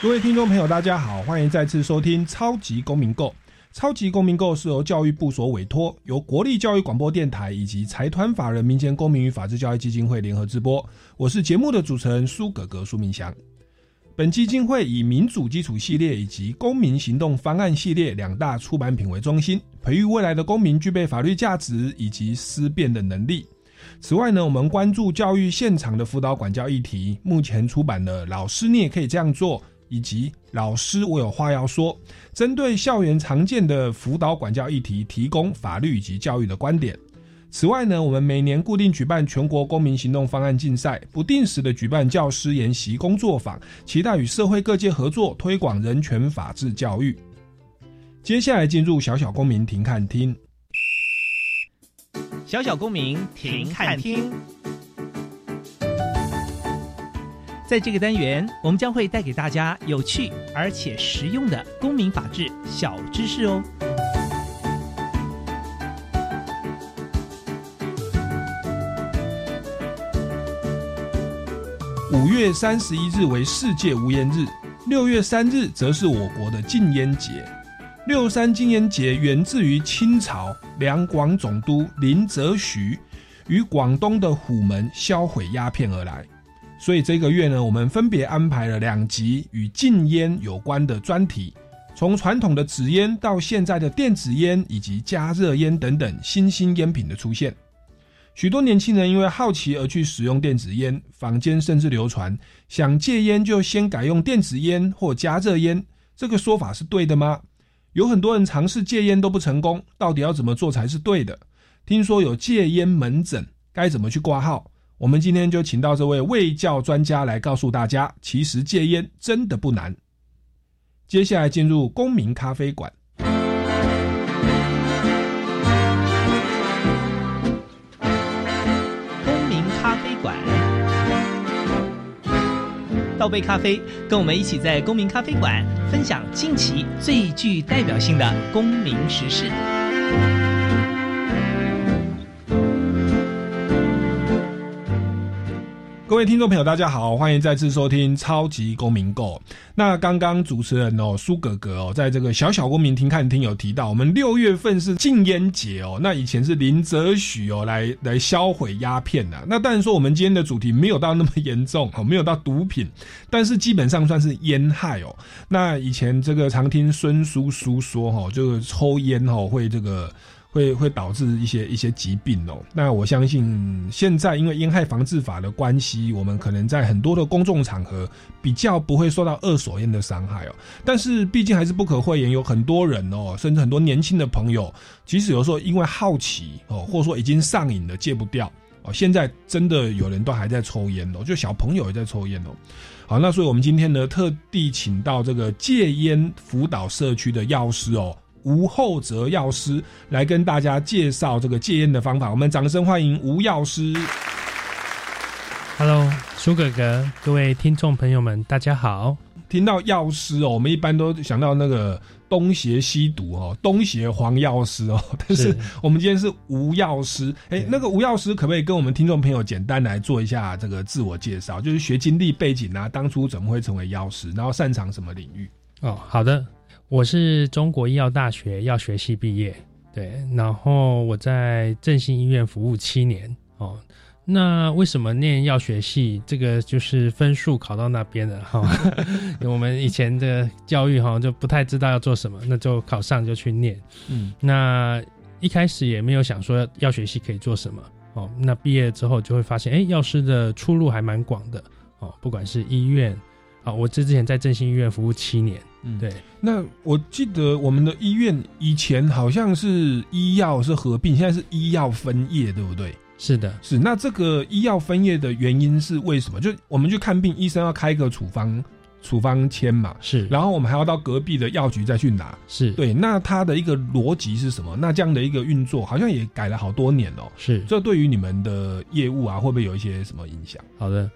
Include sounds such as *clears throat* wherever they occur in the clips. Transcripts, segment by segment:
各位听众朋友，大家好，欢迎再次收听《超级公民购》。《超级公民购》是由教育部所委托，由国立教育广播电台以及财团法人民间公民与法治教育基金会联合直播。我是节目的主持人苏格格苏明祥。本基金会以民主基础系列以及公民行动方案系列两大出版品为中心，培育未来的公民具备法律价值以及思辨的能力。此外呢，我们关注教育现场的辅导管教议题，目前出版的《老师你也可以这样做》。以及老师，我有话要说。针对校园常见的辅导管教议题，提供法律以及教育的观点。此外呢，我们每年固定举办全国公民行动方案竞赛，不定时的举办教师研习工作坊，期待与社会各界合作，推广人权法治教育。接下来进入小小公民庭看厅，小小公民庭看厅。在这个单元，我们将会带给大家有趣而且实用的公民法治小知识哦。五月三十一日为世界无烟日，六月三日则是我国的禁烟节。六三禁烟节源自于清朝两广总督林则徐与广东的虎门销毁鸦片而来。所以这个月呢，我们分别安排了两集与禁烟有关的专题，从传统的纸烟到现在的电子烟以及加热烟等等新兴烟品的出现。许多年轻人因为好奇而去使用电子烟，坊间甚至流传想戒烟就先改用电子烟或加热烟，这个说法是对的吗？有很多人尝试戒烟都不成功，到底要怎么做才是对的？听说有戒烟门诊，该怎么去挂号？我们今天就请到这位卫教专家来告诉大家，其实戒烟真的不难。接下来进入公民咖啡馆。公民咖啡馆，倒杯咖啡，跟我们一起在公民咖啡馆分享近期最具代表性的公民时事。各位听众朋友，大家好，欢迎再次收听《超级公民购》。那刚刚主持人哦，苏格格哦，在这个小小公民听看听有提到，我们六月份是禁烟节哦。那以前是林则徐哦来来销毁鸦片的。那当然说，我们今天的主题没有到那么严重哦，没有到毒品，但是基本上算是烟害哦。那以前这个常听孙叔叔说哈，就是抽烟哦会这个。会会导致一些一些疾病哦。那我相信现在因为烟害防治法的关系，我们可能在很多的公众场合比较不会受到二手烟的伤害哦。但是毕竟还是不可讳言，有很多人哦，甚至很多年轻的朋友，即使有时候因为好奇哦，或者说已经上瘾了戒不掉哦，现在真的有人都还在抽烟哦，就小朋友也在抽烟哦。好，那所以我们今天呢，特地请到这个戒烟辅导社区的药师哦。吴厚泽药师来跟大家介绍这个戒烟的方法，我们掌声欢迎吴药师。Hello，苏哥哥，各位听众朋友们，大家好。听到药师哦，我们一般都想到那个东邪西毒哦，东邪黄药师哦，*laughs* 但是我们今天是吴药师。哎，那个吴药师可不可以跟我们听众朋友简单来做一下这个自我介绍？就是学经历背景啊，当初怎么会成为药师，然后擅长什么领域？哦，好的。我是中国医药大学药学系毕业，对，然后我在振兴医院服务七年哦。那为什么念药学系？这个就是分数考到那边了哈。*laughs* 我们以前的教育哈就不太知道要做什么，那就考上就去念。嗯，那一开始也没有想说药学系可以做什么哦。那毕业之后就会发现，哎，药师的出路还蛮广的哦，不管是医院。啊，我这之前在振兴医院服务七年，嗯，对。那我记得我们的医院以前好像是医药是合并，现在是医药分业，对不对？是的，是。那这个医药分业的原因是为什么？就我们去看病，医生要开个处方，处方签嘛，是，然后我们还要到隔壁的药局再去拿。是，对，那它的一个逻辑是什么？那这样的一个运作好像也改了好多年哦。是，这对于你们的业务啊，会不会有一些什么影响？好的，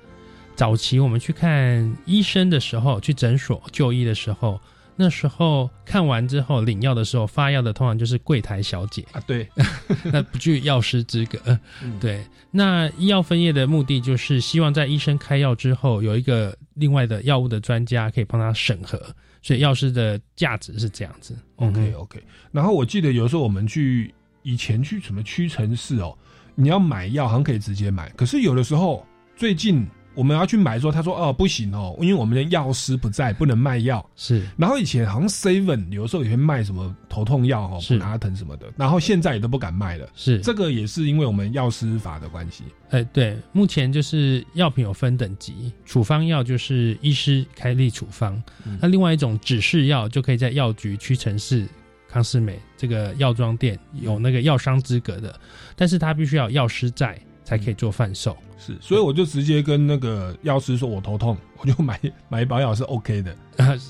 早期我们去看医生的时候，去诊所就医的时候。那时候看完之后领药的时候发药的通常就是柜台小姐啊，对，*laughs* 那不具药师资格。对，那医药分业的目的就是希望在医生开药之后有一个另外的药物的专家可以帮他审核，所以药师的价值是这样子。OK OK。然后我记得有时候我们去以前去什么屈臣氏哦，你要买药好像可以直接买，可是有的时候最近。我们要去买，的时候他说哦不行哦，因为我们的药师不在，不能卖药。是，然后以前好像 Seven 有时候也会卖什么头痛药哈，普拿疼什么的，然后现在也都不敢卖了。是，这个也是因为我们药师法的关系。哎，对，目前就是药品有分等级，处方药就是医师开立处方，那另外一种指示药就可以在药局、屈臣氏、康士美这个药妆店有那个药商资格的，但是他必须要药师在。才可以做贩售，是，所以我就直接跟那个药师说，我头痛，*laughs* 我就买买保养是 OK 的，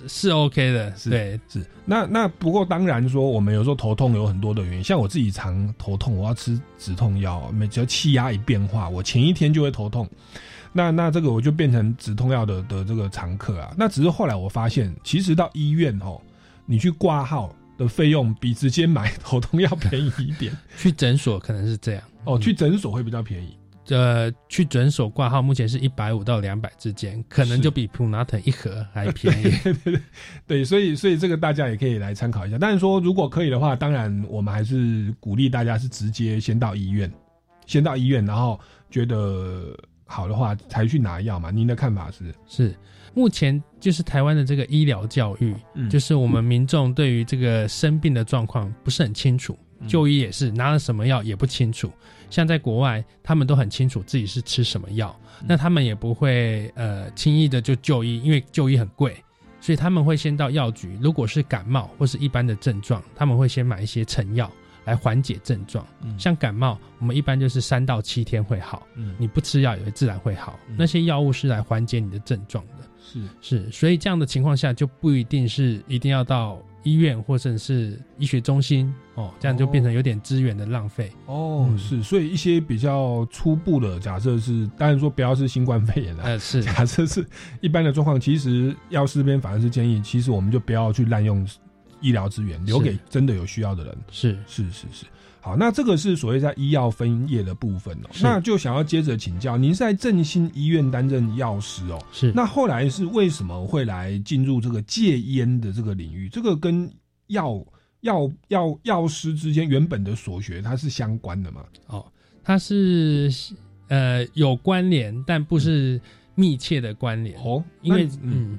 是 OK 的，是对，是。那那不过当然说，我们有时候头痛有很多的原因，像我自己常头痛，我要吃止痛药，每只要气压一变化，我前一天就会头痛，那那这个我就变成止痛药的的这个常客啊。那只是后来我发现，其实到医院哦，你去挂号的费用比直接买头痛要便宜一点，*laughs* 去诊所可能是这样。哦，去诊所会比较便宜。呃，去诊所挂号目前是一百五到两百之间，可能就比普拿疼一盒还便宜。*laughs* 对对对，所以所以这个大家也可以来参考一下。但是说如果可以的话，当然我们还是鼓励大家是直接先到医院，先到医院，然后觉得好的话才去拿药嘛。您的看法是？是，目前就是台湾的这个医疗教育，嗯就是我们民众对于这个生病的状况不是很清楚。就医也是拿了什么药也不清楚，像在国外，他们都很清楚自己是吃什么药，那他们也不会呃轻易的就就医，因为就医很贵，所以他们会先到药局。如果是感冒或是一般的症状，他们会先买一些成药来缓解症状。像感冒，我们一般就是三到七天会好，你不吃药也会自然会好。那些药物是来缓解你的症状的，是是，所以这样的情况下就不一定是一定要到。医院或者是医学中心哦，这样就变成有点资源的浪费哦。是，所以一些比较初步的假设是，当然说不要是新冠肺炎了，呃，是 *laughs* 假设是一般的状况，其实药师这边反而是建议，其实我们就不要去滥用医疗资源，留给真的有需要的人。是是是是。好，那这个是所谓在医药分业的部分哦，那就想要接着请教，您是在振兴医院担任药师哦，是，那后来是为什么会来进入这个戒烟的这个领域？这个跟药药药药师之间原本的所学它是相关的吗？哦，它是呃有关联，但不是密切的关联哦，因为嗯，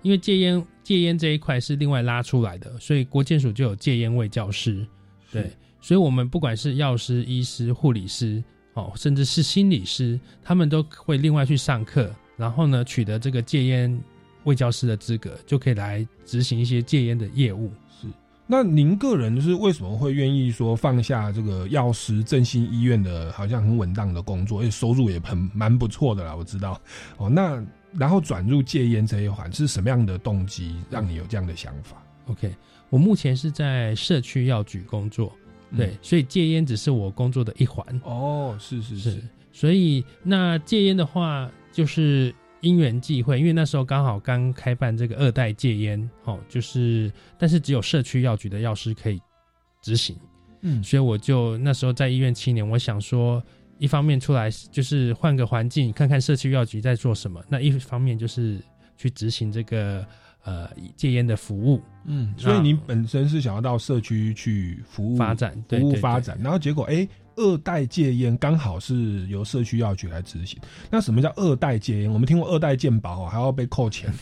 因为戒烟戒烟这一块是另外拉出来的，所以国健署就有戒烟卫教师，对。所以，我们不管是药师、医师、护理师，哦，甚至是心理师，他们都会另外去上课，然后呢，取得这个戒烟卫教师的资格，就可以来执行一些戒烟的业务。是。那您个人是为什么会愿意说放下这个药师振兴医院的好像很稳当的工作，而且收入也很蛮不错的啦？我知道。哦，那然后转入戒烟这一环是什么样的动机让你有这样的想法？OK，我目前是在社区药局工作。对，所以戒烟只是我工作的一环。哦，是是是。所以那戒烟的话，就是因缘际会，因为那时候刚好刚开办这个二代戒烟，哦，就是但是只有社区药局的药师可以执行。嗯，所以我就那时候在医院七年，我想说，一方面出来就是换个环境，看看社区药局在做什么；那一方面就是去执行这个。呃，戒烟的服务，嗯，所以你本身是想要到社区去服务发展，服务发展，然后结果哎，二代戒烟刚好是由社区药局来执行。那什么叫二代戒烟？我们听过二代健保还要被扣钱，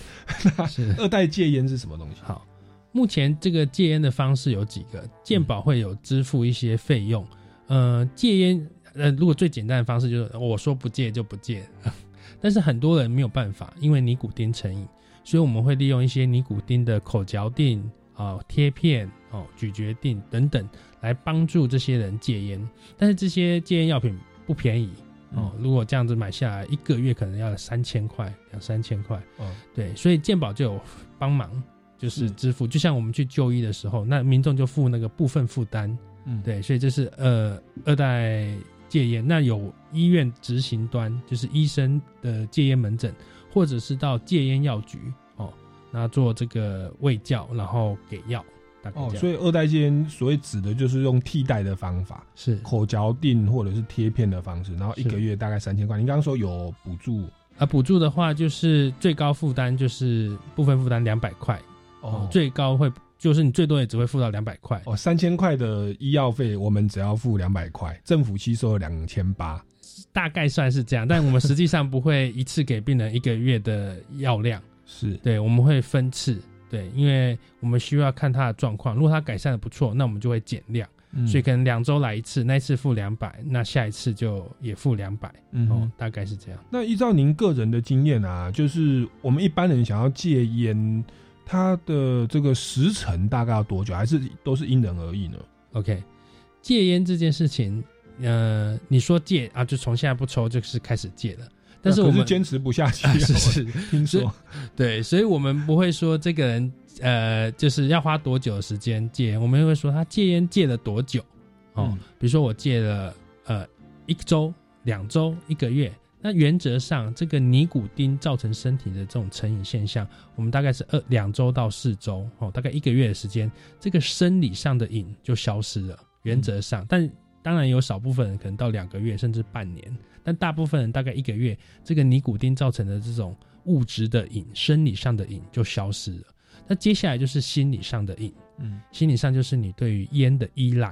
是 *laughs* 二代戒烟是什么东西？好，目前这个戒烟的方式有几个，健保会有支付一些费用。呃，戒烟，呃，如果最简单的方式就是我说不戒就不戒，*laughs* 但是很多人没有办法，因为尼古丁成瘾。所以我们会利用一些尼古丁的口嚼定啊、贴片哦、咀嚼定等等，来帮助这些人戒烟。但是这些戒烟药品不便宜哦。如果这样子买下来，一个月可能要三千块，两三千块。哦，对，所以健保就有帮忙，就是是支付，就像我们去就医的时候，那民众就付那个部分负担。嗯，对，所以这是呃二代戒烟。那有医院执行端，就是医生的戒烟门诊，或者是到戒烟药局哦，那做这个卫教，然后给药，大概哦。所以二代戒烟所谓指的就是用替代的方法，是口嚼定或者是贴片的方式，然后一是个月大概三千块。你刚刚说有补助啊，补助的话就是最高负担就是部分负担两百块哦，最高会就是你最多也只会付到两百块。哦，三千块的医药费，我们只要付两百块，政府吸收了两千八。大概算是这样，但我们实际上不会一次给病人一个月的药量，*laughs* 是。对，我们会分次，对，因为我们需要看他的状况，如果他改善的不错，那我们就会减量，嗯。所以可能两周来一次，那一次付两百，那下一次就也付两百，哦嗯哦，大概是这样。那依照您个人的经验啊，就是我们一般人想要戒烟，它的这个时程大概要多久？还是都是因人而异呢？OK，戒烟这件事情，呃，你说戒啊，就从现在不抽就是开始戒了，但是我们坚持不下去，啊是是，听说对，所以我们不会说这个人呃，就是要花多久的时间戒烟，我们会说他戒烟戒了多久哦。嗯比如说我戒了呃一周、两周、一个月，那原则上这个尼古丁造成身体的这种成瘾现象，我们大概是二两周到四周哦，大概一个月的时间，这个生理上的瘾就消失了。原则上，但当然有少部分人可能到两个月甚至半年，但大部分人大概一个月，这个尼古丁造成的这种物质的瘾、生理上的瘾就消失了。那接下来就是心理上的瘾，嗯心理上就是你对于烟的依赖。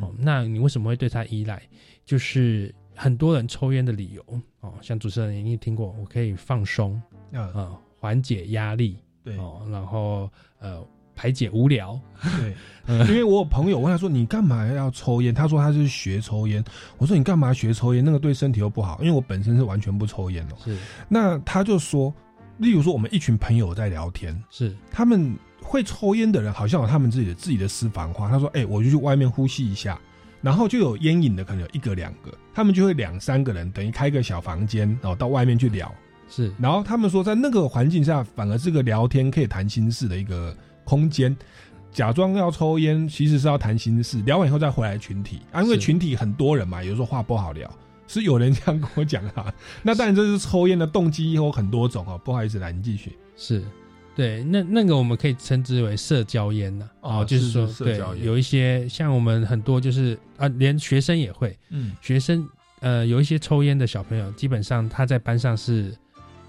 哦嗯，那你为什么会对它依赖？就是很多人抽烟的理由哦，像主持人一定听过，我可以放松啊，呃，缓解压力对哦，然后呃排解无聊。对，*laughs* 因为我有朋友问他说：“你干嘛要抽烟？”他说他是学抽烟。我说：“你干嘛学抽烟？那个对身体又不好。”因为我本身是完全不抽烟哦。是那他就说，例如说我们一群朋友在聊天，是他们会抽烟的人好像有他们自己的自己的私房话。他说：“哎、我就去外面呼吸一下。”然后就有烟瘾的，可能有一个两个，他们就会两三个人，等于开个小房间，然后到外面去聊。是然后他们说，在那个环境下，反而是个聊天可以谈心事的一个空间。假装要抽烟，其实是要谈心事，聊完以后再回来群体啊，因为群体很多人嘛，有时候话不好聊，是有人这样跟我讲啊。那当然，这是抽烟的动机有很多种哦。不好意思，来你继续。是，对，那那个我们可以称之为社交烟呐、哦就是说对是是社交，烟有一些像我们很多就是啊，连学生也会，嗯学生呃有一些抽烟的小朋友，基本上他在班上是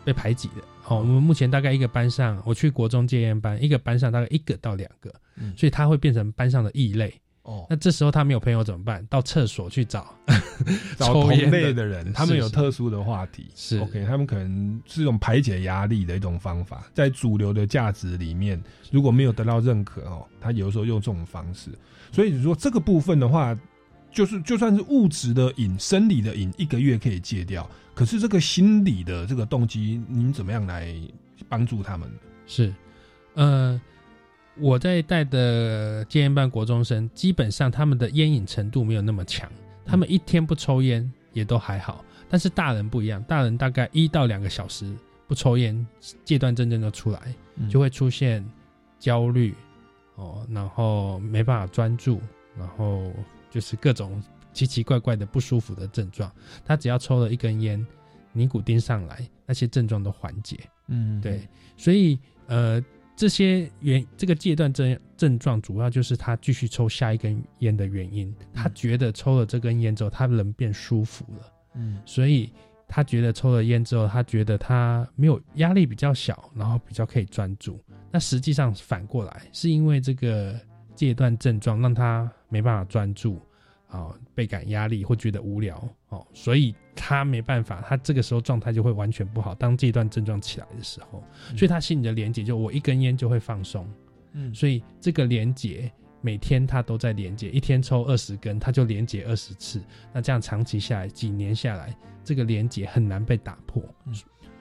被排挤的。哦，我们目前大概一个班上，我去国中戒烟班，一个班上大概一个到两个，嗯所以他会变成班上的异类。哦那，这时候他没有朋友怎么办？到厕所去找 *laughs* 找同类的人，他们有特殊的话题。是 OK，他们可能是一种排解压力的一种方法，在主流的价值里面，如果没有得到认可哦，他有时候用这种方式。所以你说这个部分的话，就是就算是物质的瘾、生理的瘾，一个月可以戒掉，可是这个心理的这个动机，您怎么样来帮助他们？是，呃，我在带的戒烟班国中生，基本上他们的烟瘾程度没有那么强，他们一天不抽烟也都还好。但是大人不一样，大人大概一到两个小时不抽烟，戒断症状就出来，就会出现焦虑哦，然后没办法专注，然后就是各种奇奇怪怪的不舒服的症状。他只要抽了一根烟，尼古丁上来，那些症状都缓解。嗯，对，所以呃，这些原这个戒断症症状，主要就是他继续抽下一根烟的原因。他觉得抽了这根烟之后，他人变舒服了，嗯所以他觉得抽了烟之后，他觉得他没有压力比较小，然后比较可以专注。那实际上反过来，是因为这个戒断症状让他没办法专注。啊、倍感压力或觉得无聊哦，所以他没办法，他这个时候状态就会完全不好。当这段症状起来的时候，所以他心里的连接就我一根烟就会放松，嗯所以这个连接每天他都在连接，一天抽二十根，他就连接二十次。那这样长期下来，几年下来，这个连接很难被打破。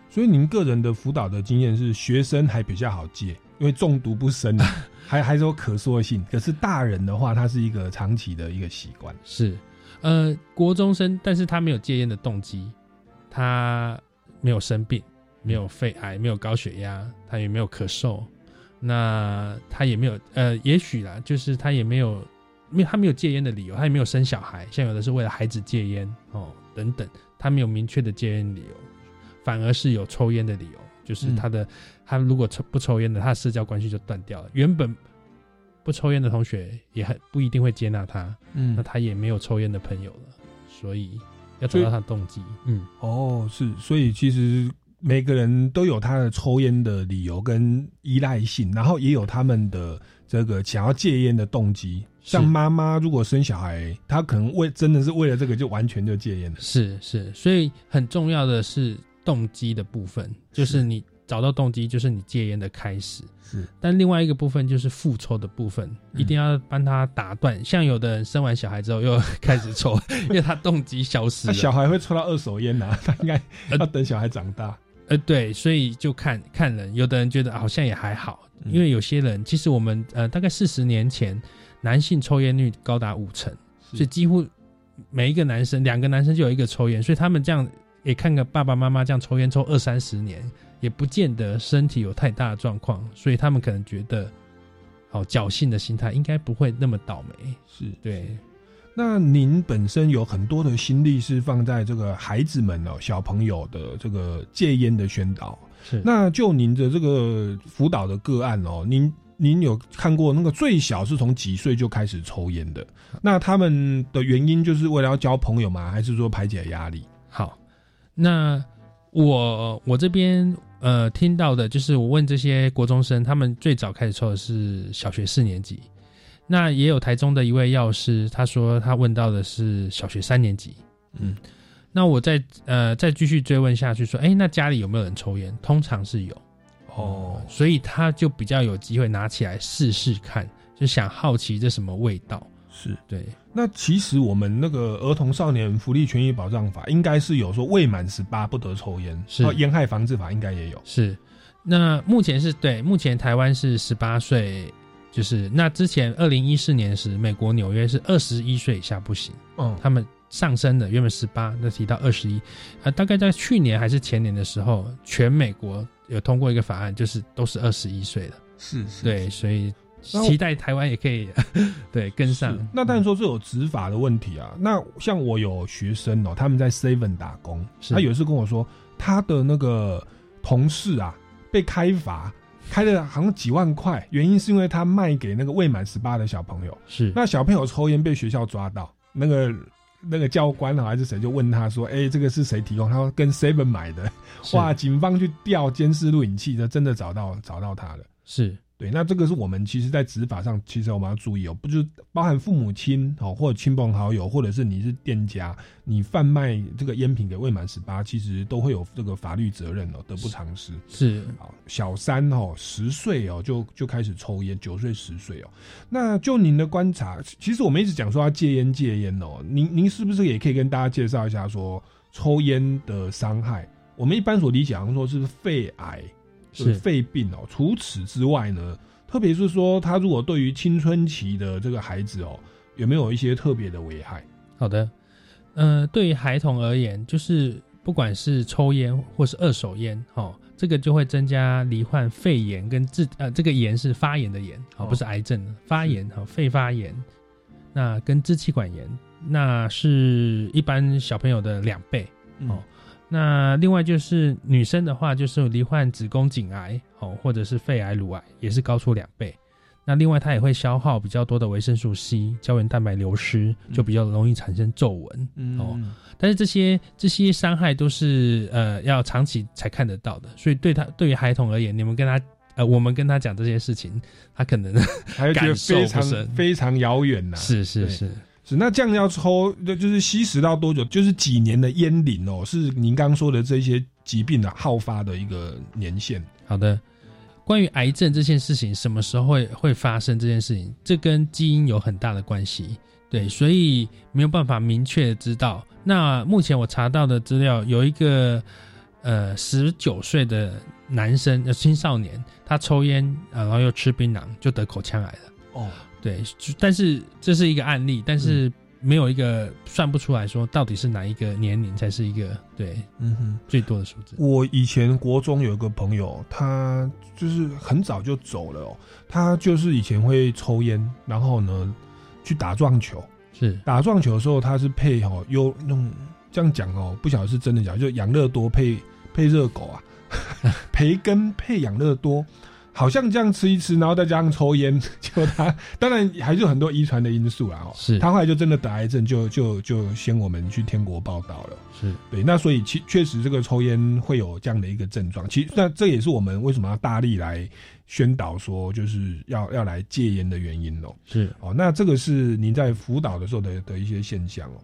所以您个人的辅导的经验是，学生还比较好戒，因为中毒不深啊，*laughs* 还还是有可塑性。可是大人的话，它是一个长期的一个习惯。是，呃，国中生，但是他没有戒烟的动机，他没有生病，没有肺癌，没有高血压，他也没有咳嗽，那他也没有，呃，也许啦，就是他也没有，没有他没有戒烟的理由，他也没有生小孩，像有的是为了孩子戒烟哦，等等，他没有明确的戒烟理由，反而是有抽烟的理由，就是他的，他如果抽不抽烟的，他的社交关系就断掉了，原本。不抽烟的同学也很不一定会接纳他，嗯，那他也没有抽烟的朋友了，所以要找到他的动机，嗯，哦，是，所以其实每个人都有他的抽烟的理由跟依赖性，然后也有他们的这个想要戒烟的动机。像妈妈如果生小孩，她可能为真的是为了这个就完全就戒烟了，是是，所以很重要的是动机的部分，就是你。找到动机就是你戒烟的开始，是。但另外一个部分就是复抽的部分，一定要帮他打断。像有的人生完小孩之后又开始抽，*laughs* 因为他动机消失了。小孩会抽到二手烟呐，*laughs* 他应该要等小孩长大。呃，对，所以就看看人，有的人觉得好像也还好，因为有些人其实我们呃大概四十年前男性抽烟率高达五成，所以几乎每一个男生两个男生就有一个抽烟，所以他们这样也看个爸爸妈妈这样抽烟抽二三十年。也不见得身体有太大的状况，所以他们可能觉得，哦，侥幸的心态应该不会那么倒霉。是对。那您本身有很多的心力是放在这个孩子们哦，小朋友的这个戒烟的宣导。是。那就您的这个辅导的个案哦，您您有看过那个最小是从几岁就开始抽烟的？那他们的原因就是为了要交朋友吗？还是说排解压力？好，那我我这边。呃，听到的就是我问这些国中生，他们最早开始抽的是小学四年级，那也有台中的一位药师，他说他问到的是小学三年级。嗯，那我再呃再继续追问下去，说，哎，那家里有没有人抽烟？通常是有，哦，所以他就比较有机会拿起来试试看，就想好奇这什么味道。是。对，那其实我们那个儿童少年福利权益保障法应该是有说未满十八不得抽烟，是。烟害防治法应该也有。是，那目前是对，目前台湾是十八岁，就是那之前二零一四年时，美国纽约是二十一岁以下不行，嗯，他们上升的，原本十八，那提到二十一，啊，大概在去年还是前年的时候，全美国有通过一个法案，就是都是二十一岁的，是是，对，所以。期待台湾也可以 *laughs* 对跟上。那当然说这有执法的问题啊。那像我有学生哦，他们在 Seven 打工，他有一次跟我说，他的那个同事啊被开罚，开了好像几万块，原因是因为他卖给那个未满十八的小朋友。是那小朋友抽烟被学校抓到，那个那个教官还是谁就问他说：“哎，这个是谁提供？”他说：“跟 Seven 买的。”哇！警方去调监视录影器，就真的找到找到他了。是。对，那这个是我们其实，在执法上，其实我们要注意哦，不就是包含父母亲哦，或者亲朋好友，或者是你是店家，你贩卖这个烟品给未满十八，其实都会有这个法律责任哦，得不偿失。是好，小三哦，十岁哦，就就开始抽烟，九岁十岁哦，那就您的观察，其实我们一直讲说要戒烟戒烟哦，您您是不是也可以跟大家介绍一下说抽烟的伤害？我们一般所理解，好像说是肺癌。是肺病哦。除此之外呢，特别是说，他如果对于青春期的这个孩子哦，有没有一些特别的危害？好的，呃，对于孩童而言，就是不管是抽烟或是二手烟，哦，这个就会增加罹患肺炎跟治呃，这个炎是发炎的炎，哦，不是癌症发炎哈，肺发炎，那跟支气管炎，那是一般小朋友的两倍哦。那另外就是女生的话，就是罹患子宫颈癌哦，或者是肺癌、乳癌，也是高出两倍。那另外它也会消耗比较多的维生素 C，胶原蛋白流失，就比较容易产生皱纹哦。但是这些这些伤害都是呃要长期才看得到的，所以对他对于孩童而言，你们跟他呃我们跟他讲这些事情，他可能还觉得非常非常遥远呐。是是是。那这样要抽，就就是吸食到多久？就是几年的烟龄哦，是您刚说的这些疾病的好发的一个年限。好的，关于癌症这件事情，什么时候会会发生这件事情？这跟基因有很大的关系，对，所以没有办法明确知道。那目前我查到的资料，有一个呃十九岁的男生，呃青少年，他抽烟，然后又吃槟榔，就得口腔癌了。哦。对，但是这是一个案例，但是没有一个算不出来说到底是哪一个年龄才是一个对嗯哼。最多的数字。我以前国中有一个朋友，他就是很早就走了哦。他就是以前会抽烟，然后呢去打撞球。是打撞球的时候，他是配哦有那种这样讲哦，不晓得是真的假的，就养乐多配配热狗啊，*laughs* *laughs* 培根配养乐多，好像这样吃一吃，然后再加上抽烟，*laughs* 就他当然还是有很多遗传的因素啦哦。是他后来就真的得癌症，就就就先我们去天国报道了。是对，那所以其确实这个抽烟会有这样的一个症状，其实那这也是我们为什么要大力来宣导说就是要要来戒烟的原因喽。是哦，那这个是您在辅导的时候的的一些现象哦。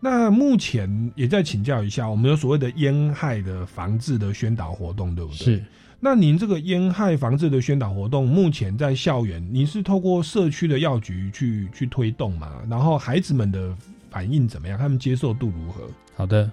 那目前也在请教一下，我们有所谓的烟害的防治的宣导活动，对不对？是。那您这个烟害防治的宣导活动，目前在校园，你是透过社区的药局去去推动嘛？然后孩子们的反应怎么样？他们接受度如何？好的，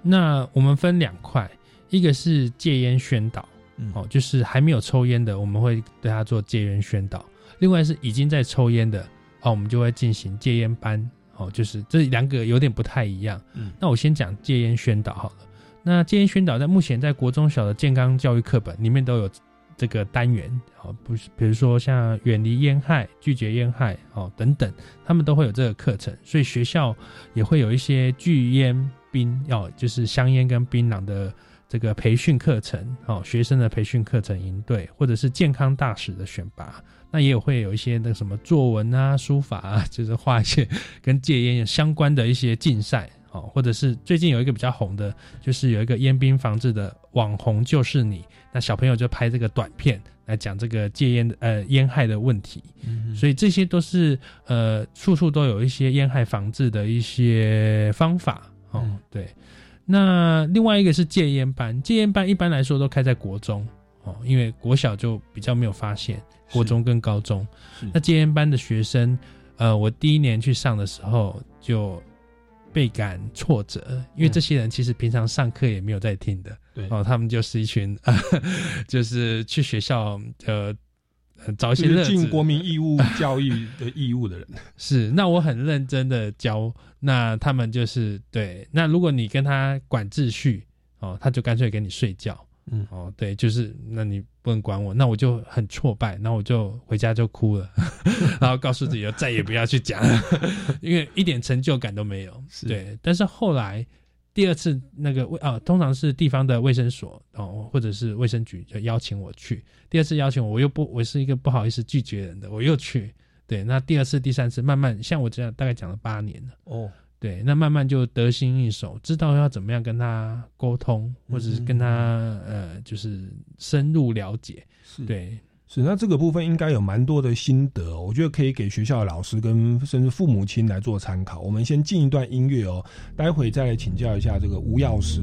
那我们分两块，一个是戒烟宣导，嗯哦，就是还没有抽烟的，我们会对他做戒烟宣导；另外是已经在抽烟的，哦，我们就会进行戒烟班，哦，就是这两个有点不太一样。嗯那我先讲戒烟宣导好了。那戒烟宣导在目前在国中小的健康教育课本里面都有这个单元，哦，不是，比如说像远离烟害、拒绝烟害，哦等等，他们都会有这个课程，所以学校也会有一些拒烟槟，哦，就是香烟跟槟榔的这个培训课程，哦，学生的培训课程营队，或者是健康大使的选拔，那也有会有一些那个什么作文啊、书法啊，就是画一些跟戒烟相关的一些竞赛。哦，或者是最近有一个比较红的，就是有一个烟兵防治的网红就是你，那小朋友就拍这个短片来讲这个戒烟呃烟害的问题，所以这些都是呃处处都有一些烟害防治的一些方法哦，嗯对。那另外一个是戒烟班，戒烟班一般来说都开在国中哦，因为国小就比较没有发现，国中跟高中，那戒烟班的学生，呃，我第一年去上的时候就。倍感挫折，因为这些人其实平常上课也没有在听的，对哦，他们就是一群，*laughs* 就是去学校呃呃找一些尽国民义务教育的义务的人。*laughs* 是，那我很认真的教，那他们就是对，那如果你跟他管秩序，哦，他就干脆给你睡觉，嗯哦，对，就是那你不能管我，那我就很挫败，那我就回家就哭了，*laughs* 然后告诉自己再也不要去讲了，*laughs* 因为一点成就感都没有。是对，但是后来第二次那个卫啊，通常是地方的卫生所哦，或者是卫生局就邀请我去，第二次邀请我，我又不，我是一个不好意思拒绝人的，我又去。对，那第二次、第三次，慢慢像我这样，大概讲了八年了。哦，对，那慢慢就得心应手，知道要怎么样跟他沟通，或者是跟他呃，就是深入了解。是对，是，那这个部分应该有蛮多的心得哦、我觉得可以给学校的老师跟甚至父母亲来做参考。我们先进一段音乐哦，待会再来请教一下这个吴药师。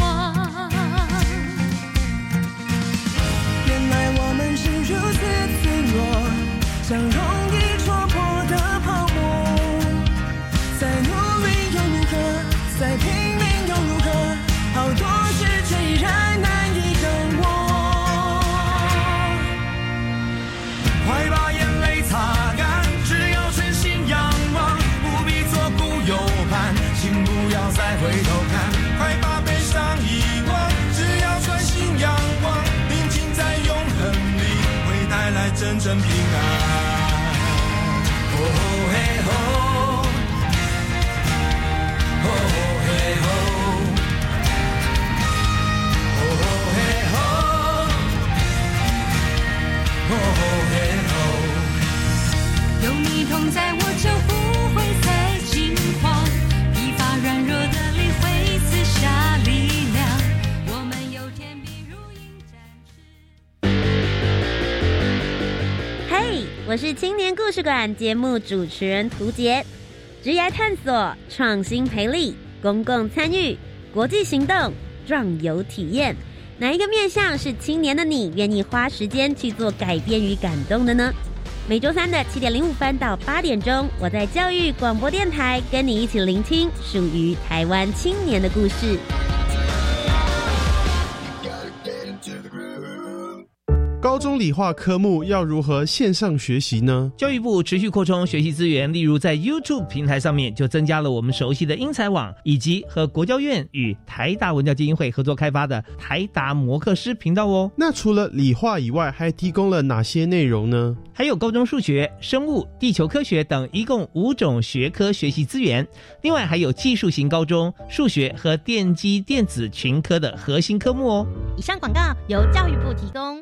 相撞我是青年故事馆节目主持人涂杰。职涯探索、创新培力、公共参与、国际行动、壮游体验，哪一个面向是青年的你愿意花时间去做改变与感动的呢？每周三的七点零五分到八点钟，我在教育广播电台跟你一起聆听属于台湾青年的故事。高中理化科目要如何线上学习呢？教育部持续扩充学习资源，例如在 YouTube 平台上面就增加了我们熟悉的英才网，以及和国教院与台达文教基金会合作开发的台达摩克师频道哦。那除了理化以外，还提供了哪些内容呢？还有高中数学、生物、地球科学等一共五种学科学习资源，另外还有技术型高中数学和电机电子群科的核心科目哦。以上广告由教育部提供。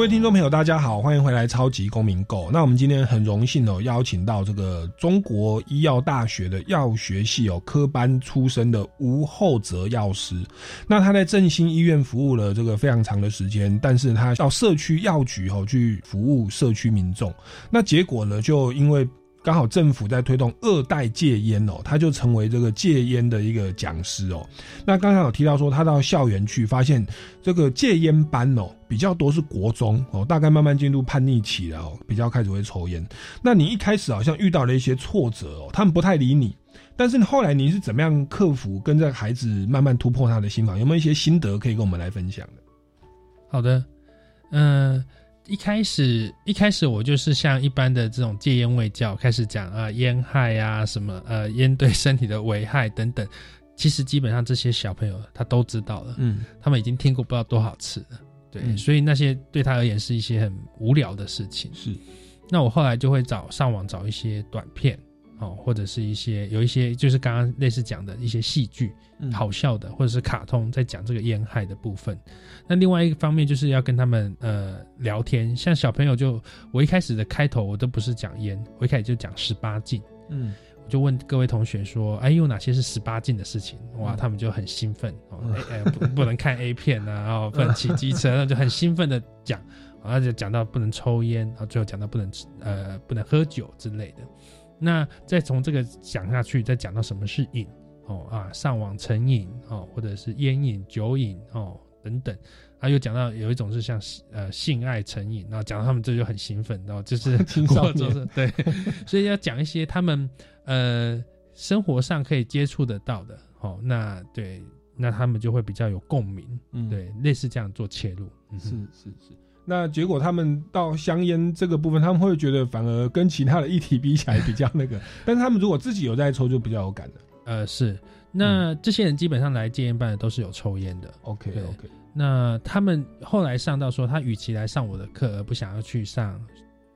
各位听众朋友，大家好，欢迎回来《超级公民购》。那我们今天很荣幸哦，邀请到这个中国医药大学的药学系哦科班出身的吴厚泽药师。那他在振兴医院服务了这个非常长的时间，但是他到社区药局哦去服务社区民众。那结果呢，就因为刚好政府在推动二代戒烟哦，他就成为这个戒烟的一个讲师哦。那刚才有提到说，他到校园去发现这个戒烟班哦比较多是国中哦，大概慢慢进入叛逆期了哦，比较开始会抽烟。那你一开始好像遇到了一些挫折哦，他们不太理你。但是后来你是怎么样克服，跟这个孩子慢慢突破他的心房？有没有一些心得可以跟我们来分享的？好的，嗯、一开始一开始我就是像一般的这种戒烟卫教，开始讲啊烟害啊什么呃 *laughs* 烟对身体的危害等等。其实基本上这些小朋友他都知道了，嗯，他们已经听过不知道多少次了，对，嗯所以那些对他而言是一些很无聊的事情。是，那我后来就会找上网找一些短片，哦，或者是一些有一些就是刚刚类似讲的一些戏剧，嗯好笑的，或者是卡通在讲这个烟害的部分。那另外一个方面就是要跟他们呃聊天，像小朋友就我一开始的开头我都不是讲烟，我一开始就讲十八禁。嗯，我就问各位同学说：“哎，有哪些是十八禁的事情？”哇，嗯他们就很兴奋哦，哎哎，不不能看 A 片啊，哦，*laughs* 不能骑机车，那就很兴奋的讲，然后就讲到不能抽烟，然后最后讲到不能吃呃不能喝酒之类的。那再从这个讲下去，再讲到什么是瘾哦啊，上网成瘾哦，或者是烟瘾、酒瘾哦等等。他又讲到有一种是像呃性爱成瘾，然后讲到他们这就很兴奋，然后就是 *laughs* *laughs* 对，*laughs* 所以要讲一些他们呃生活上可以接触得到的，哦，那对，那他们就会比较有共鸣，嗯。对，类似这样做切入，嗯是是是。那结果他们到香烟这个部分，他们会觉得反而跟其他的议题比起来比较那个，*laughs* 但是他们如果自己有在抽，就比较有感的。呃是，那这些人基本上来戒烟班的都是有抽烟的 OK OK 那他们后来上到说，他与其来上我的课，而不想要去上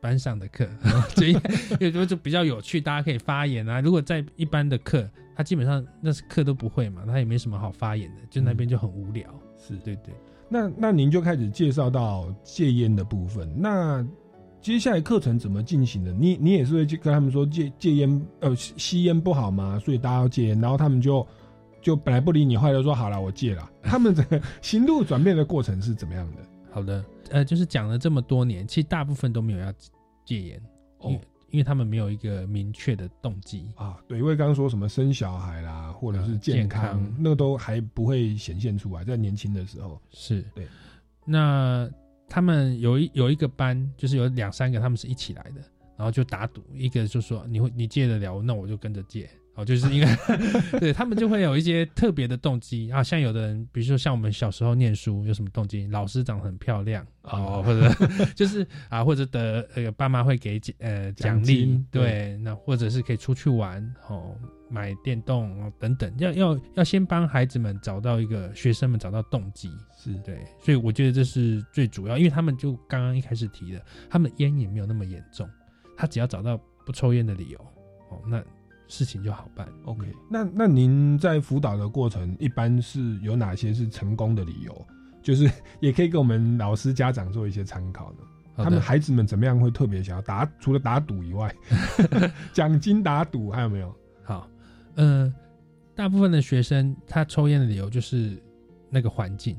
班上的课，*laughs* 所以因为就就比较有趣，大家可以发言啊。如果在一般的课，他基本上那是课都不会嘛，他也没什么好发言的，就那边就很无聊。是对对。那那您就开始介绍到戒烟的部分。那接下来课程怎么进行的？你你也是会去跟他们说戒戒烟，呃，吸烟不好吗？所以大家要戒烟，然后他们就就本来不理你，后来就说好了，我戒了。*laughs* 他们整个心路转变的过程是怎么样的？好的，呃，就是讲了这么多年，其实大部分都没有要戒烟，因为因为他们没有一个明确的动机啊。对，因为刚刚说什么生小孩啦，或者是健康，健康那个都还不会显现出来，在年轻的时候。是对。那他们有一有一个班，就是有两三个，他们是一起来的，然后就打赌，一个就说你会你戒得了，那我就跟着戒。哦，就是因为 *laughs* 对他们就会有一些特别的动机啊，像有的人，比如说像我们小时候念书有什么动机，老师长得很漂亮哦，或者 *laughs* 就是啊，或者得呃爸妈会给呃奖励，对，那或者是可以出去玩哦，买电动哦等等，要要要先帮孩子们找到一个学生们找到动机，是对，所以我觉得这是最主要，因为他们就刚刚一开始提的，他们烟瘾没有那么严重，他只要找到不抽烟的理由哦，那。事情就好办。OK，那那您在辅导的过程，一般是有哪些是成功的理由？就是 *laughs* 也可以给我们老师、家长做一些参考呢。他们孩子们怎么样会特别想要打？除了打赌以外，*laughs* 奖金打赌还有没有？好，呃，大部分的学生他抽烟的理由就是那个环境，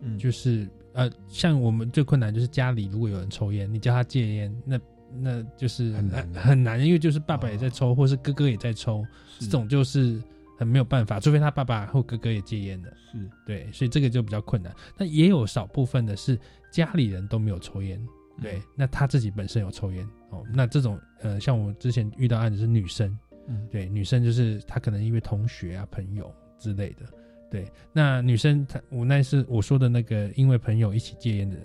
嗯，就是呃，像我们最困难就是家里如果有人抽烟，你叫他戒烟，那。那就是很难很难，因为就是爸爸也在抽，或是哥哥也在抽，这种就是很没有办法，除非他爸爸或哥哥也戒烟的，是。对，所以这个就比较困难。那也有少部分的是家里人都没有抽烟，对，那他自己本身有抽烟。哦，那这种呃，像我之前遇到案子是女生，嗯，对，女生就是她可能因为同学啊、朋友之类的，对，那女生她我那是我说的那个因为朋友一起戒烟的，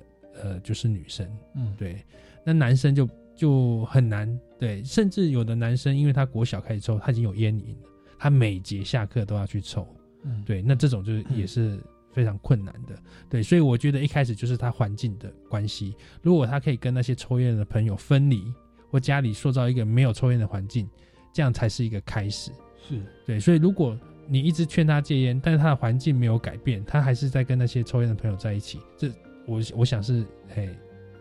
呃，就是女生，嗯，对，那男生就。就很难。对，甚至有的男生，因为他国小开始抽，他已经有烟瘾了，他每节下课都要去抽，嗯，对，那这种就是也是非常困难的，对，所以我觉得一开始就是他环境的关系，如果他可以跟那些抽烟的朋友分离，或家里塑造一个没有抽烟的环境，这样才是一个开始，是。对，所以如果你一直劝他戒烟，但是他的环境没有改变，他还是在跟那些抽烟的朋友在一起，这我我想是，嘿。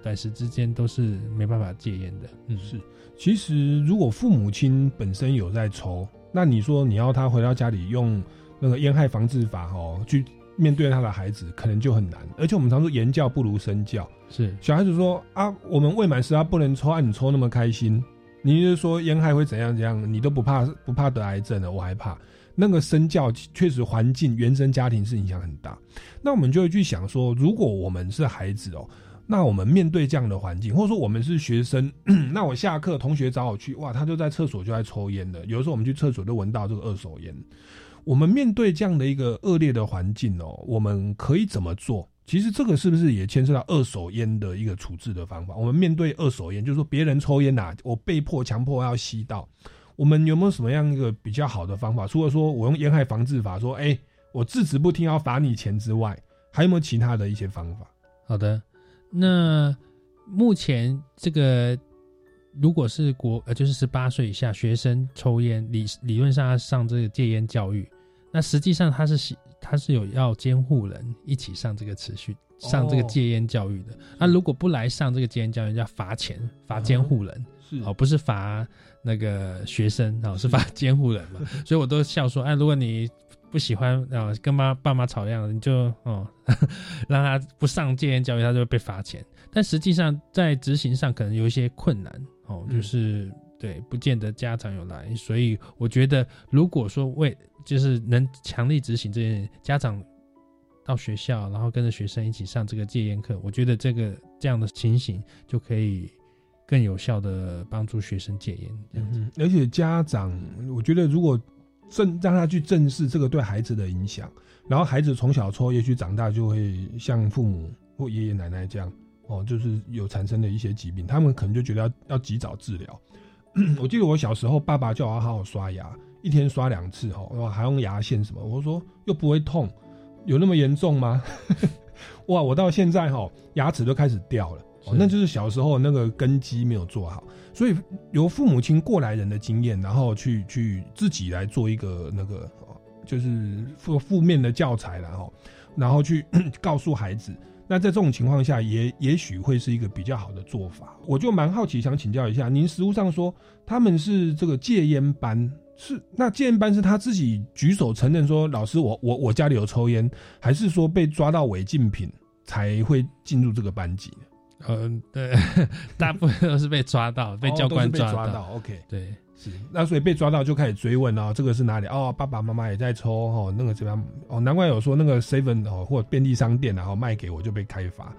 短时之间都是没办法戒烟的。嗯，是。其实如果父母亲本身有在抽，那你说你要他回到家里用那个烟害防治法哦，去面对他的孩子，可能就很难。而且我们常说言教不如身教，是小孩子说啊，我们未满十八不能抽，啊，你抽那么开心，你是说烟害会怎样怎样，你都不怕不怕得癌症了，我还怕。那个身教确实环境原生家庭是影响很大。那我们就会去想说，如果我们是孩子哦。那我们面对这样的环境，或者说我们是学生，*clears throat* 那我下课同学找我去，哇，他就在厕所就在抽烟的。有时候我们去厕所都闻到这个二手烟。我们面对这样的一个恶劣的环境哦，我们可以怎么做？其实这个是不是也牵涉到二手烟的一个处置的方法？我们面对二手烟，就是说别人抽烟呐，我被迫强迫要吸到，我们有没有什么样一个比较好的方法？除了说我用烟害防治法说，哎，我制止不听要罚你钱之外，还有没有其他的一些方法？好的。那目前这个，如果是国呃，就是十八岁以下学生抽烟，理理论上要上这个戒烟教育，那实际上他是他是有要监护人一起上这个持续上这个戒烟教育的。那如果不来上这个戒烟教育，要罚钱，罚监护人是哦，不是罚那个学生哦，是罚监护人嘛。*laughs* 所以我都笑说，哎，如果你。不喜欢啊，跟妈爸妈吵样，你就哦，*laughs* 让他不上戒烟教育，他就会被罚钱。但实际上在执行上可能有一些困难哦，就是对，不见得家长有来。所以我觉得，如果说为就是能强力执行这件，家长到学校，然后跟着学生一起上这个戒烟课，我觉得这个这样的情形就可以更有效的帮助学生戒烟。嗯，而且家长，我觉得如果。正让他去正视这个对孩子的影响，然后孩子从小抽，也许长大就会像父母或爷爷奶奶这样，哦，就是有产生的一些疾病，他们可能就觉得要要及早治疗。*clears throat* 我记得我小时候，爸爸叫我好好刷牙，一天刷两次，哈，还用牙线什么，我说又不会痛，有那么严重吗？*laughs* 哇，我到现在哈，牙齿都开始掉了。哦，那就是小时候那个根基没有做好，所以由父母亲过来人的经验，然后去去自己来做一个那个，就是负负面的教材然后然后去 *coughs* 告诉孩子。那在这种情况下，也也许会是一个比较好的做法。我就蛮好奇，想请教一下，您实务上说他们是这个戒烟班，是那戒烟班是他自己举手承认说，老师我我我家里有抽烟，还是说被抓到违禁品才会进入这个班级？嗯，对，*laughs* 大部分都是被抓到，被教官被抓到。OK，对，是那所以被抓到就开始追问哦，这个是哪里？哦，爸爸妈妈也在抽哦，那个怎么样？哦，难怪有说那个 seven 哦或者便利商店然后卖给我就被开罚。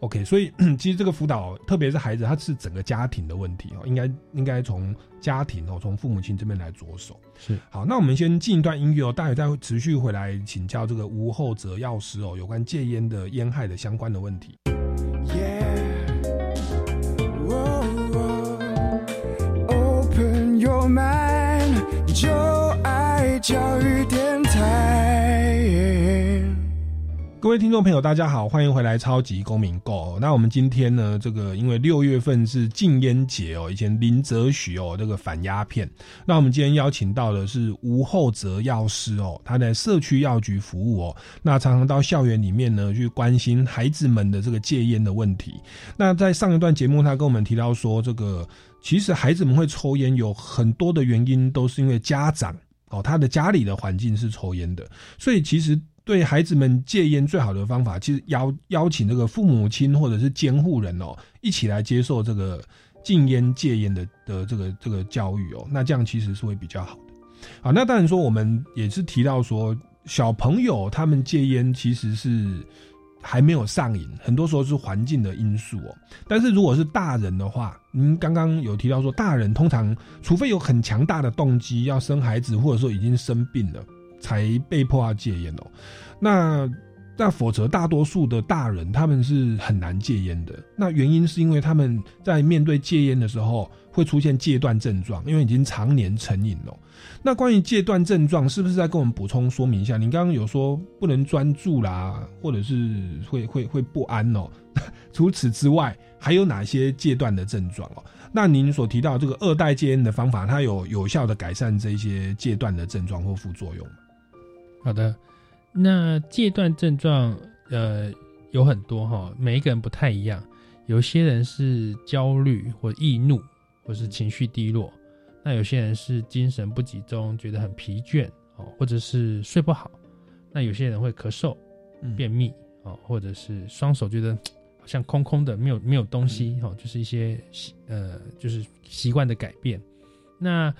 OK，所以 *clears throat* 其实这个辅导，特别是孩子，他是整个家庭的问题哦，应该应该从家庭哦，从父母亲这边来着手。是好，那我们先进一段音乐哦，待会再持续回来请教这个吴后哲药师哦，有关戒烟的烟害的相关的问题。就爱教育电台。各位听众朋友，大家好，欢迎回来《超级公民购》。那我们今天呢，这个因为六月份是禁烟节哦，以前林则徐哦这个反鸦片，那我们今天邀请到的是吴厚泽药师哦，他在社区药局服务哦，那常常到校园里面呢去关心孩子们的这个戒烟的问题。那在上一段节目，他跟我们提到说，这个其实孩子们会抽烟有很多的原因，都是因为家长哦，他的家里的环境是抽烟的，所以其实。对孩子们戒烟最好的方法，其实邀邀请这个父母亲或者是监护人哦，一起来接受这个禁烟戒烟的的这个这个教育哦，那这样其实是会比较好的。好，那当然说我们也是提到说，小朋友他们戒烟其实是还没有上瘾，很多时候是环境的因素哦。但是如果是大人的话，您刚刚有提到说，大人通常除非有很强大的动机要生孩子，或者说已经生病了。才被迫要戒烟哦，那那否则大多数的大人他们是很难戒烟的。那原因是因为他们在面对戒烟的时候会出现戒断症状，因为已经常年成瘾了。那关于戒断症状，是不是再跟我们补充说明一下？你刚刚有说不能专注啦，或者是会会会不安哦。*laughs* 除此之外，还有哪些戒断的症状哦？那您所提到这个二代戒烟的方法，它有有效的改善这些戒断的症状或副作用吗？好的，那戒断症状呃有很多哈，每一个人不太一样。有些人是焦虑或易怒，或是情绪低落；那有些人是精神不集中，觉得很疲倦哦，或者是睡不好。那有些人会咳嗽、便秘哦，或者是双手觉得好像空空的，没有没有东西哦，就是一些习呃就是习惯的改变。那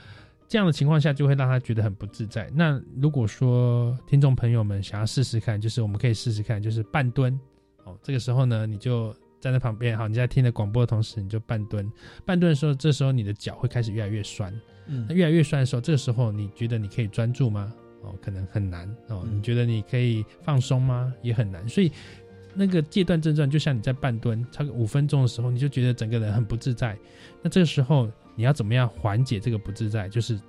这样的情况下，就会让他觉得很不自在。那如果说听众朋友们想要试试看，就是我们可以试试看，就是半蹲哦。这个时候呢，你就站在旁边，好，你在听着广播的同时，你就半蹲。半蹲的时候，这时候你的脚会开始越来越酸。嗯那越来越酸的时候，这个时候你觉得你可以专注吗？哦，可能很难哦。你觉得你可以放松吗？也很难。所以那个戒断症状，就像你在半蹲差个五分钟的时候，你就觉得整个人很不自在。那这个时候你要怎么样缓解这个不自在？就是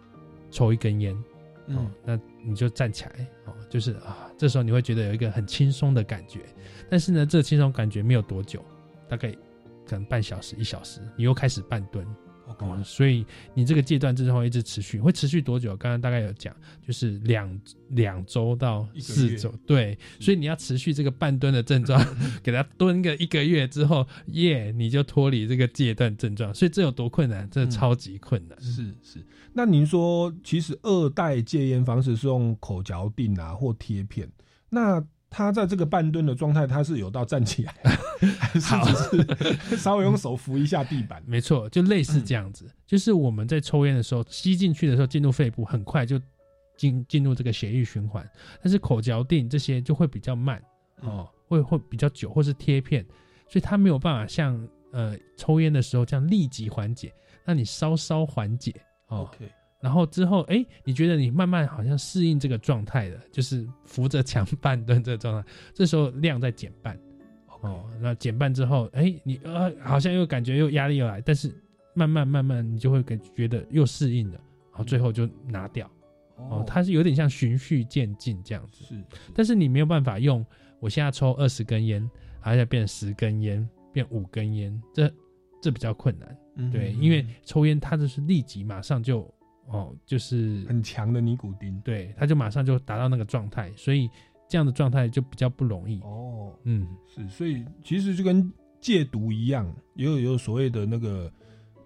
抽一根烟，哦，那你就站起来，哦，就是啊，这时候你会觉得有一个很轻松的感觉。但是呢，这轻松感觉没有多久，大概可能半小时、一小时，你又开始半蹲。哦，所以你这个戒断症状会一直持续，会持续多久？刚刚大概有讲，就是两两周到四周，对，所以你要持续这个半蹲的症状，*laughs* 给他蹲个一个月之后，耶，你就脱离这个戒断症状。所以这有多困难？这超级困难。是是。那您说，其实二代戒烟方式是用口嚼定啊，或贴片，那他在这个半蹲的状态，他是有到站起来，*laughs* 还是 *laughs* 稍微用手扶一下地板？没错，就类似这样子。就是我们在抽烟的时候，吸进去的时候进入肺部，很快就进进入这个血液循环。但是口嚼定这些就会比较慢哦，会会比较久，或是贴片，所以它没有办法像呃抽烟的时候这样立即缓解，那你稍稍缓解哦。然后之后，哎，你觉得你慢慢好像适应这个状态了，就是扶着墙 *laughs* 半蹲这个状态，这时候量在减半，哦，那减半之后，哎，你呃好像又感觉又压力又来，但是慢慢慢慢你就会感觉得又适应了，然后最后就拿掉，哦，它是有点像循序渐进这样子，是，但是你没有办法用，我现在抽二十根烟，而且变十根烟，变五根烟，这这比较困难，嗯。对，因为抽烟它就是立即马上就。哦，就是很强的尼古丁，对，他就马上就达到那个状态，所以这样的状态就比较不容易。哦，嗯，是，所以其实就跟戒毒一样，也有有所谓的那个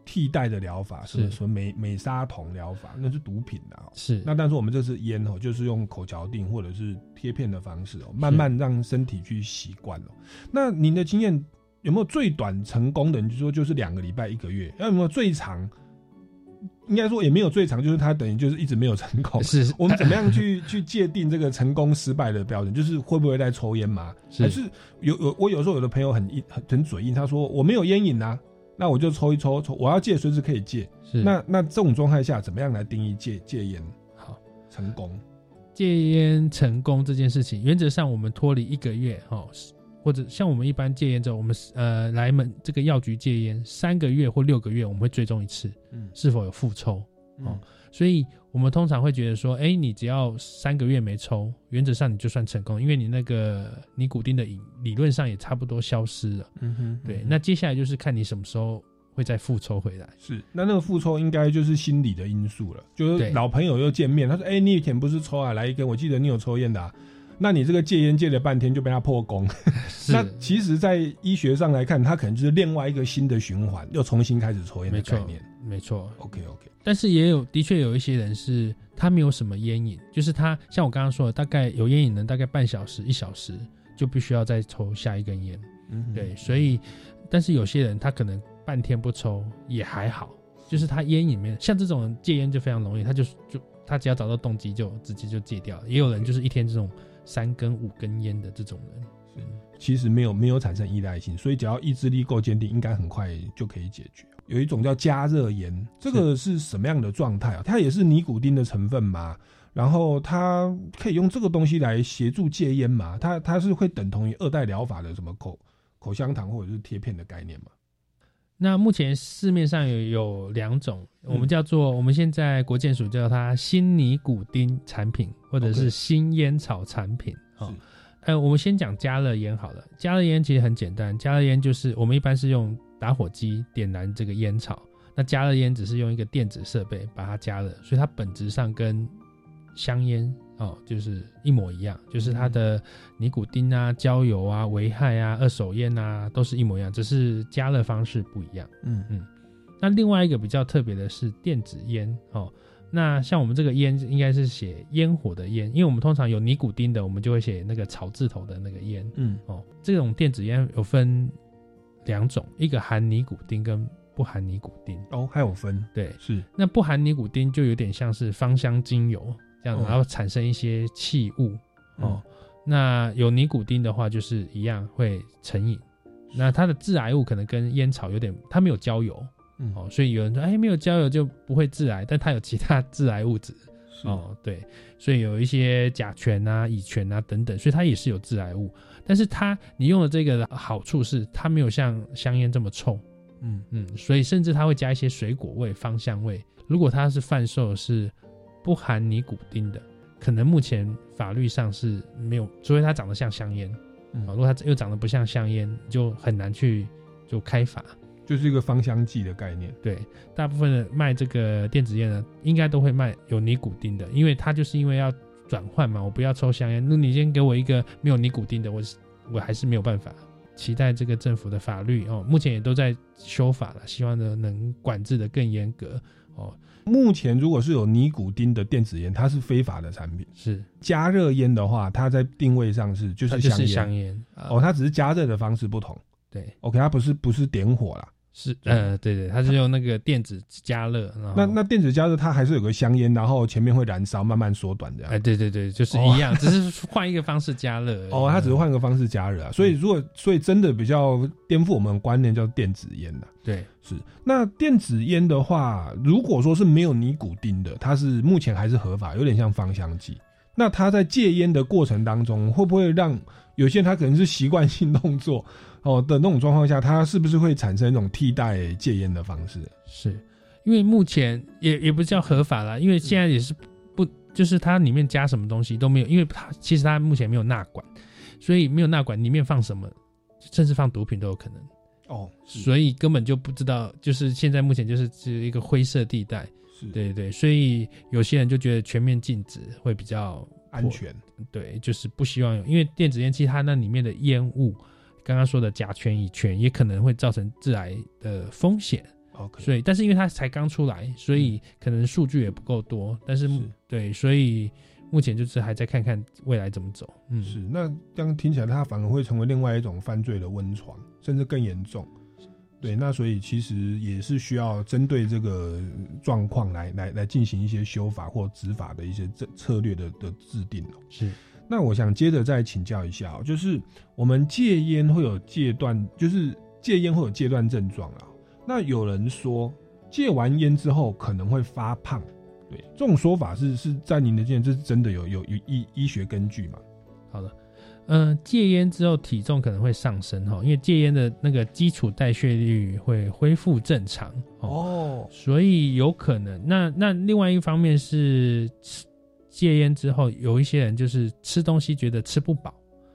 替代的疗法，是什么美美沙酮疗法，那是毒品的、哦。是那但是我们这是烟哦，就是用口嚼定或者是贴片的方式哦，慢慢让身体去习惯哦。那您的经验有没有最短成功的？你就说就是两个礼拜、一个月，那有没有最长？应该说也没有最长，就是他等于就是一直没有成功。是我们怎么样去 *laughs* 去界定这个成功失败的标准？就是会不会在抽烟嘛？是还是有有我有时候有的朋友很硬很很嘴硬，他说我没有烟瘾啊，那我就抽一抽抽，我要戒随时可以戒。是那那这种状态下，怎么样来定义戒戒烟好成功？戒烟成功这件事情，原则上我们脱离一个月哦，或者像我们一般戒烟者，我们呃来门这个药局戒烟三个月或六个月，我们会追踪一次，嗯是否有复抽嗯哦。所以我们通常会觉得说，哎，你只要三个月没抽，原则上你就算成功，因为你那个尼古丁的瘾理论上也差不多消失了。嗯哼对，那接下来就是看你什么时候会再复抽回来。是，那那个复抽应该就是心理的因素了，就是老朋友又见面，他说：“哎、你以前不是抽啊，来一根，我记得你有抽烟的、啊。”那你这个戒烟戒了半天就被他破功，*laughs* 那其实，在医学上来看，他可能就是另外一个新的循环，又重新开始抽烟的没错概念。没错。OK OK，但是也有的确有一些人是他没有什么烟瘾，就是他像我刚刚说的，大概有烟瘾的大概半小时一小时就必须要再抽下一根烟。嗯对，所以但是有些人他可能半天不抽也还好，就是他烟瘾没有像这种人戒烟就非常容易，他就就他只要找到动机就直接就戒掉了。也有人就是一天这种三根五根烟的这种人，其实没有没有产生依赖性，所以只要意志力够坚定，应该很快就可以解决。有一种叫加热烟，这个是什么样的状态啊？它也是尼古丁的成分吗？然后它可以用这个东西来协助戒烟吗？它它是会等同于二代疗法的什么口口香糖或者是贴片的概念吗？那目前市面上有有两种，嗯我们叫做、我们现在国健署叫它新尼古丁产品，或者是新烟草产品。哦，呃，我们先讲加热烟好了。加热烟其实很简单，加热烟就是我们一般是用打火机点燃这个烟草，那加热烟只是用一个电子设备把它加热，所以它本质上跟香烟哦就是一模一样，就是它的尼古丁啊、焦油啊、危害啊、二手烟啊都是一模一样，只是加热方式不一样。嗯嗯。那另外一个比较特别的是电子烟哦。那像我们这个烟应该是写烟火的烟，因为我们通常有尼古丁的，我们就会写那个草字头的那个烟。嗯哦，这种电子烟有分两种，一个含尼古丁跟不含尼古丁。哦，还有分对，是那不含尼古丁就有点像是芳香精油这样，哦然后产生一些气雾哦。那有尼古丁的话，就是一样会成瘾。那它的致癌物可能跟烟草有点，它没有焦油，嗯哦，所以有人说，哎，没有焦油就不会致癌，但它有其他致癌物质。哦，对，所以有一些甲醛啊、乙醛啊等等，所以它也是有致癌物。但是它你用的这个的好处是，它没有像香烟这么臭。嗯嗯，所以甚至它会加一些水果味、芳香味。如果它是贩售是不含尼古丁的，可能目前法律上是没有，除非它长得像香烟。嗯哦，如果它又长得不像香烟，就很难去就开罚。就是一个芳香剂的概念。对，大部分的卖这个电子烟呢，应该都会卖有尼古丁的，因为它就是因为要转换嘛，我不要抽香烟，那你先给我一个没有尼古丁的，我是我还是没有办法。期待这个政府的法律哦，目前也都在修法了，希望呢能管制的更严格哦。目前如果是有尼古丁的电子烟，它是非法的产品。是加热烟的话，它在定位上是就是是香烟，香烟啊哦，它只是加热的方式不同。对，OK，它不是不是点火啦。是呃，对对，它是用那个电子加热，那那电子加热它还是有个香烟，然后前面会燃烧，慢慢缩短这样。哎，对对对，就是一样，只是换一个方式加热。哦，它只是换个方式加热啊。所以如果所以真的比较颠覆我们观念，叫电子烟的。对，是。那电子烟的话，如果说是没有尼古丁的，它是目前还是合法，有点像芳香剂。那它在戒烟的过程当中，会不会让有些人他可能是习惯性动作哦的那种状况下，它是不是会产生一种替代戒烟的方式？是因为目前也也不叫合法啦，因为现在也是不就是它里面加什么东西都没有，因为它其实它目前没有纳管，所以没有纳管里面放什么，甚至放毒品都有可能。哦，所以根本就不知道，就是现在目前就是只有一个灰色地带。是对对，所以有些人就觉得全面禁止会比较安全。对，就是不希望有，因为电子烟其实它那里面的烟雾，刚刚说的甲醛、乙醛也可能会造成致癌的风险。OK 所以但是因为它才刚出来，所以可能数据也不够多，但是目对，所以目前就是还在看看未来怎么走。嗯，是，那这样听起来，它反而会成为另外一种犯罪的温床，甚至更严重。对，那所以其实也是需要针对这个状况来来来进行一些修法或执法的一些策策略的的制定哦。是，那我想接着再请教一下哦，就是我们戒烟会有戒断，就是戒烟会有戒断症状啊。那有人说戒完烟之后可能会发胖，对，这种说法是是在您的见，这是真的有有有医医学根据吗？好的，嗯、戒烟之后体重可能会上升哈，因为戒烟的那个基础代谢率会恢复正常哦，所以有可能。那那另外一方面是吃戒烟之后，有一些人就是吃东西觉得吃不饱，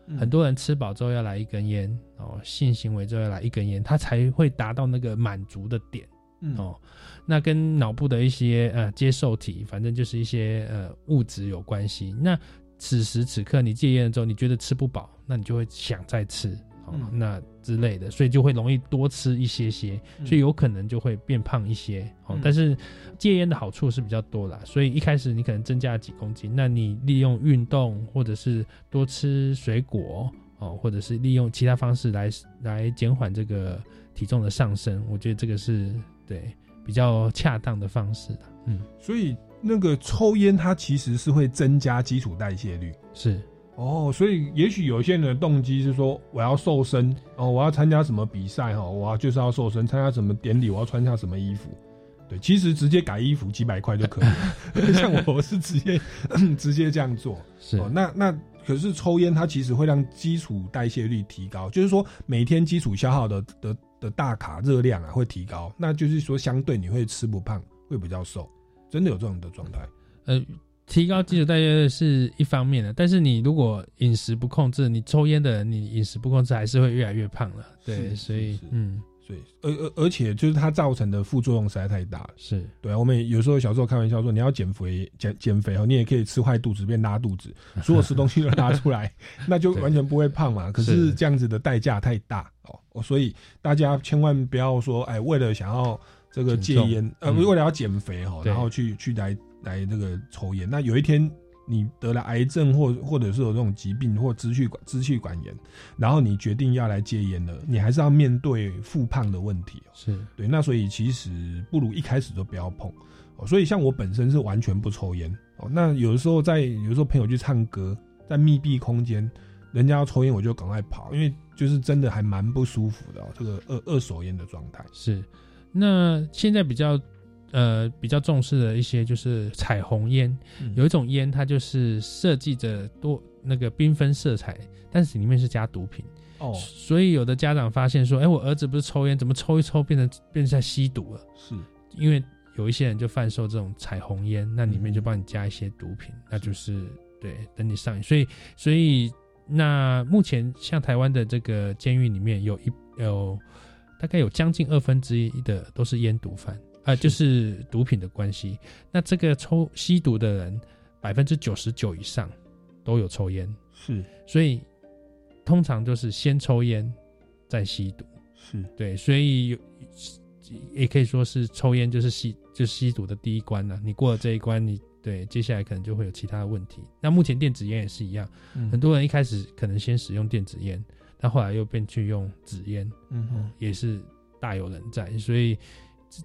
嗯很多人吃饱之后要来一根烟哦，性行为之后要来一根烟，他才会达到那个满足的点。嗯哦，那跟脑部的一些呃接受体，反正就是一些呃物质有关系。那此时此刻你戒烟了之后，你觉得吃不饱，那你就会想再吃，哦，嗯那之类的，所以就会容易多吃一些些，嗯所以有可能就会变胖一些。哦嗯，但是戒烟的好处是比较多啦，所以一开始你可能增加了几公斤，那你利用运动或者是多吃水果哦，或者是利用其他方式来来减缓这个体重的上升，我觉得这个是对比较恰当的方式的。嗯，所以那个抽烟它其实是会增加基础代谢率。是哦，所以也许有些人的动机是说，我要瘦身哦，我要参加什么比赛哈，我要就是要瘦身，参加什么典礼，我要穿下什么衣服。对，其实直接改衣服几百块就可以了。*laughs* 像我是直接 *laughs* 直接这样做。是哦，那那可是抽烟它其实会让基础代谢率提高，就是说每天基础消耗的的的大卡热量啊会提高，那就是说相对你会吃不胖，会比较瘦，真的有这种的状态。呃，提高基础代谢率是一方面的，但是你如果饮食不控制，你抽烟的人，你饮食不控制还是会越来越胖了。对，所以嗯，所以，而而而且就是它造成的副作用实在太大了。是。对啊，我们有时候小时候开玩笑说，你要减肥减减肥哦，你也可以吃坏肚子变拉肚子，*laughs* 所有吃东西都拉出来，*laughs* 那就完全不会胖嘛。可是是这样子的代价太大哦，哦所以大家千万不要说，哎，为了想要这个戒烟，呃，嗯。为了要减肥哈，对。然后去去来来这个抽烟，那有一天。你得了癌症或或者是有这种疾病或支气管支气管炎，然后你决定要来戒烟了，你还是要面对复胖的问题哦。是对，那所以其实不如一开始就不要碰哦。所以像我本身是完全不抽烟哦。那有的时候在有的时候朋友去唱歌，在密闭空间，人家要抽烟，我就赶快跑，因为就是真的还蛮不舒服的哦。这个二二手烟的状态是。那现在比较呃比较重视的一些就是彩虹烟，嗯有一种烟它就是设计着多那个缤纷色彩，但是里面是加毒品。哦，所以有的家长发现说，哎，我儿子不是抽烟，怎么抽一抽变成变成在吸毒了？是因为有一些人就贩售这种彩虹烟，那里面就帮你加一些毒品，那就是对等你上瘾。所以所以那目前像台湾的这个监狱里面有一有大概有将近二分之一的都是烟毒犯，啊、就是毒品的关系。那这个抽吸毒的人百分之九十九以上都有抽烟，是所以通常就是先抽烟再吸毒。是对，所以有也可以说是抽烟就是吸就是吸毒的第一关了、你过了这一关，你对接下来可能就会有其他的问题。那目前电子烟也是一样，嗯很多人一开始可能先使用电子烟，但后来又变去用纸烟，嗯哼也是大有人在。所以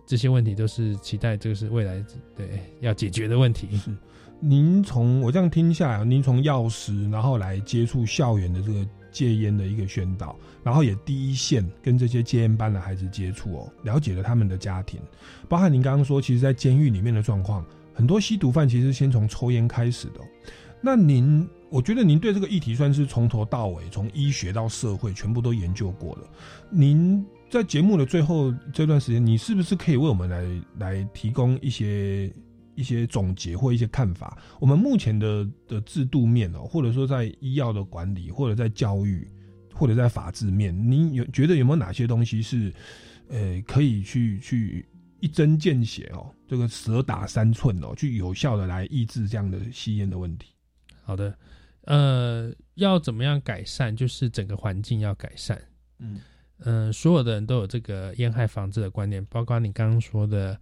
这些问题都是期待这个是未来对要解决的问题。是。您从我这样听下来，您从药师，然后来接触校园的这个戒烟的一个宣导，然后也第一线跟这些戒烟班的孩子接触哦，了解了他们的家庭，包含您刚刚说，其实，在监狱里面的状况，很多吸毒犯其实先从抽烟开始的、那您，我觉得您对这个议题算是从头到尾，从医学到社会，全部都研究过了。您在节目的最后这段时间，你是不是可以为我们来来提供一些一些总结或一些看法？我们目前的的制度面哦，或者说在医药的管理，或者在教育，或者在法治面，您有觉得有没有哪些东西是呃可以去去一针见血哦，这个蛇打三寸哦，去有效的来抑制这样的吸烟的问题？好的，呃，要怎么样改善？就是整个环境要改善。嗯，嗯、所有的人都有这个烟害防治的观念，包括你刚刚说的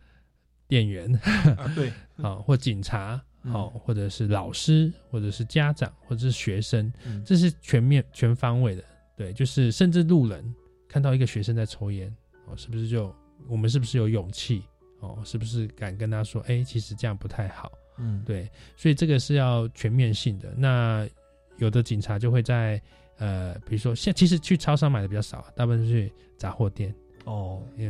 店员，啊对，*laughs* 好、或警察，嗯好、或者是老师，或者是家长，或者是学生，嗯这是全面全方位的。对，就是甚至路人看到一个学生在抽烟，哦，是不是就我们是不是有勇气？哦，是不是敢跟他说，哎、其实这样不太好？嗯，对，所以这个是要全面性的。那有的警察就会在呃，比如说现其实去超商买的比较少，大部分是去杂货店。哦，也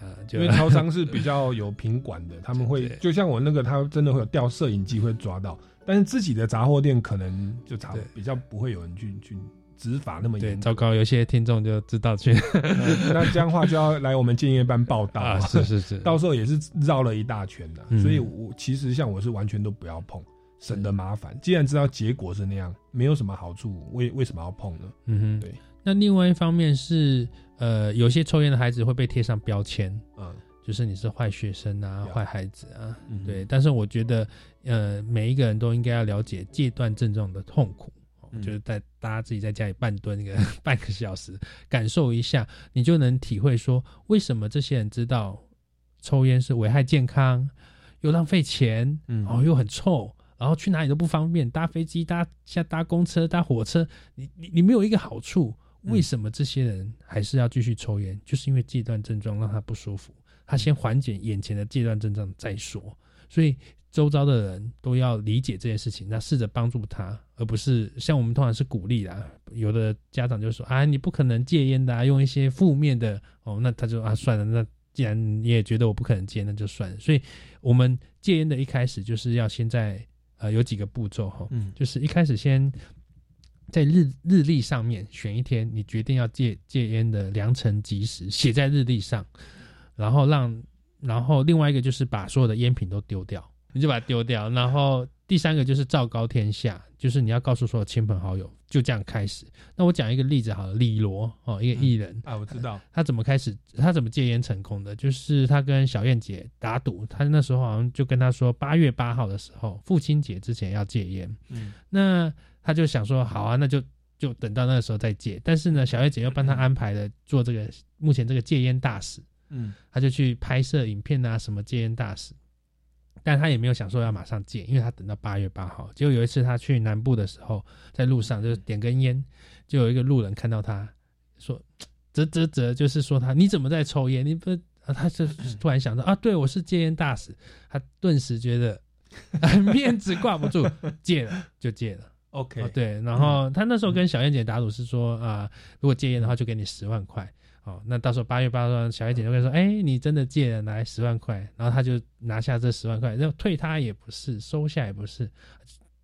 呃，就因为超商是比较有品管的，他们会 *laughs* 就像我那个，他真的会有调摄影机会抓到，但是自己的杂货店可能就查比较不会有人去去执法那么，严。糟糕，有些听众就知道去。*laughs* 那这样的话就要来我们建业班报道啊 *laughs* 是是是到时候也是绕了一大圈的，嗯所以我其实像我是完全都不要碰，省得麻烦。既然知道结果是那样，没有什么好处，为为什么要碰呢？嗯哼，对。那另外一方面是，呃，有些抽烟的孩子会被贴上标签，嗯，就是你是坏学生啊、坏孩子啊，嗯对。但是我觉得，呃，每一个人都应该要了解戒断症状的痛苦，就是在大家自己在家里半蹲一个 *laughs* 半个小时，感受一下，你就能体会说，为什么这些人知道抽烟是危害健康，又浪费钱，嗯然后又很臭。然后去哪里都不方便，搭飞机、搭下搭公车、搭火车，你你你没有一个好处，为什么这些人还是要继续抽烟？就是因为戒断症状让他不舒服，他先缓解眼前的戒断症状再说。所以周遭的人都要理解这件事情，那试着帮助他，而不是像我们通常是鼓励啦。有的家长就说啊，你不可能戒烟的、啊，用一些负面的哦，那他就啊算了，那既然你也觉得我不可能戒，那就算了。所以我们戒烟的一开始就是要先在呃有几个步骤哈，嗯。就是一开始先在日日历上面选一天，你决定要戒戒烟的良辰吉时，写在日历上，然后让，然后另外一个就是把所有的烟品都丢掉，你就把它丢掉，然后第三个就是昭告天下，就是你要告诉所有亲朋好友，就这样开始。那我讲一个例子好了，李罗哦，一个艺人，啊，我知道，他怎么开始，他怎么戒烟成功的？就是他跟小燕姐打赌，他那时候好像就跟他说，八月八号的时候，父亲节之前要戒烟。嗯，那他就想说，好啊，那就就等到那个时候再戒。但是呢，小燕姐又帮他安排了做这个目前这个戒烟大使，嗯，他就去拍摄影片啊，什么戒烟大使。但他也没有想说要马上戒，因为他等到八月八号。结果有一次他去南部的时候，在路上就是点根烟，就有一个路人看到他说：“啧啧啧，就是说他你怎么在抽烟？你不……”啊，他就突然想到啊，对我是戒烟大使，他顿时觉得面子挂不住，戒了就戒了。OK，、对，然后他那时候跟小燕姐打赌是说啊、如果戒烟的话就给你十万块。哦，那到时候八月八号，小叶姐就会说：“哎，你真的借了，拿来十万块。”然后他就拿下这十万块，然后退他也不是，收下也不是，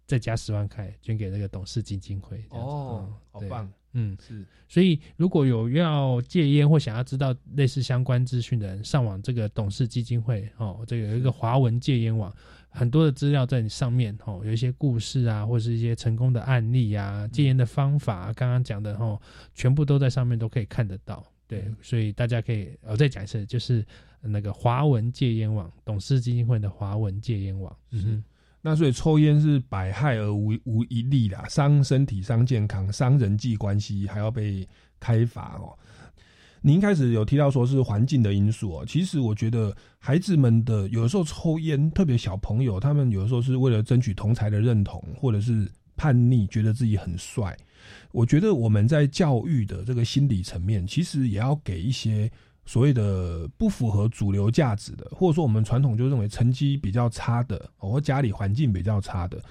再加十万块捐给那个董事基金会。哦，嗯好棒，嗯，是，所以如果有要戒烟或想要知道类似相关资讯的人，上网这个董事基金会哦，这个有一个华文戒烟网，很多的资料在你上面哦，有一些故事啊，或是一些成功的案例啊，戒烟的方法、啊，刚刚讲的哦，全部都在上面都可以看得到。对，所以大家可以我再讲一次，就是那个华文戒烟网董事基金会的华文戒烟网。嗯哼。那所以抽烟是百害而无无一利啦，伤身体、伤健康、伤人际关系，还要被开罚哦。您一开始有提到说是环境的因素哦，其实我觉得孩子们的有的时候抽烟，特别小朋友，他们有的时候是为了争取同才的认同，或者是叛逆，觉得自己很帅。我觉得我们在教育的这个心理层面，其实也要给一些所谓的不符合主流价值的，或者说我们传统就认为成绩比较差的，哦或家里环境比较差的，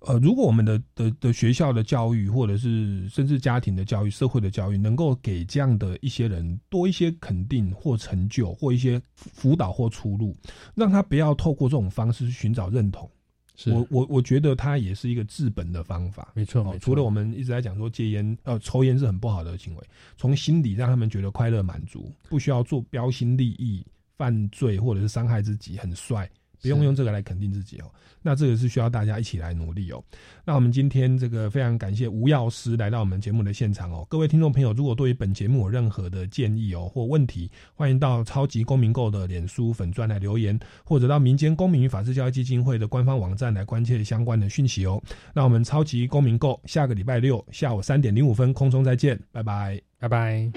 呃，如果我们的的的学校的教育，或者是甚至家庭的教育、社会的教育，能够给这样的一些人多一些肯定或成就，或一些辅导或出路，让他不要透过这种方式去寻找认同。是我我我觉得它也是一个治本的方法。没错，哦没错。除了我们一直在讲说戒烟，呃，抽烟是很不好的行为，从心底让他们觉得快乐满足，不需要做标新立异、犯罪或者是伤害自己，很帅，不用用这个来肯定自己哦。那这个是需要大家一起来努力哦。那我们今天这个非常感谢吴药师来到我们节目的现场哦。各位听众朋友，如果对于本节目有任何的建议哦或问题，欢迎到超级公民购的脸书粉专来留言，或者到民间公民与法治教育基金会的官方网站来关切相关的讯息哦。那我们超级公民购下个礼拜六下午三点零五分空中再见，拜拜，拜拜。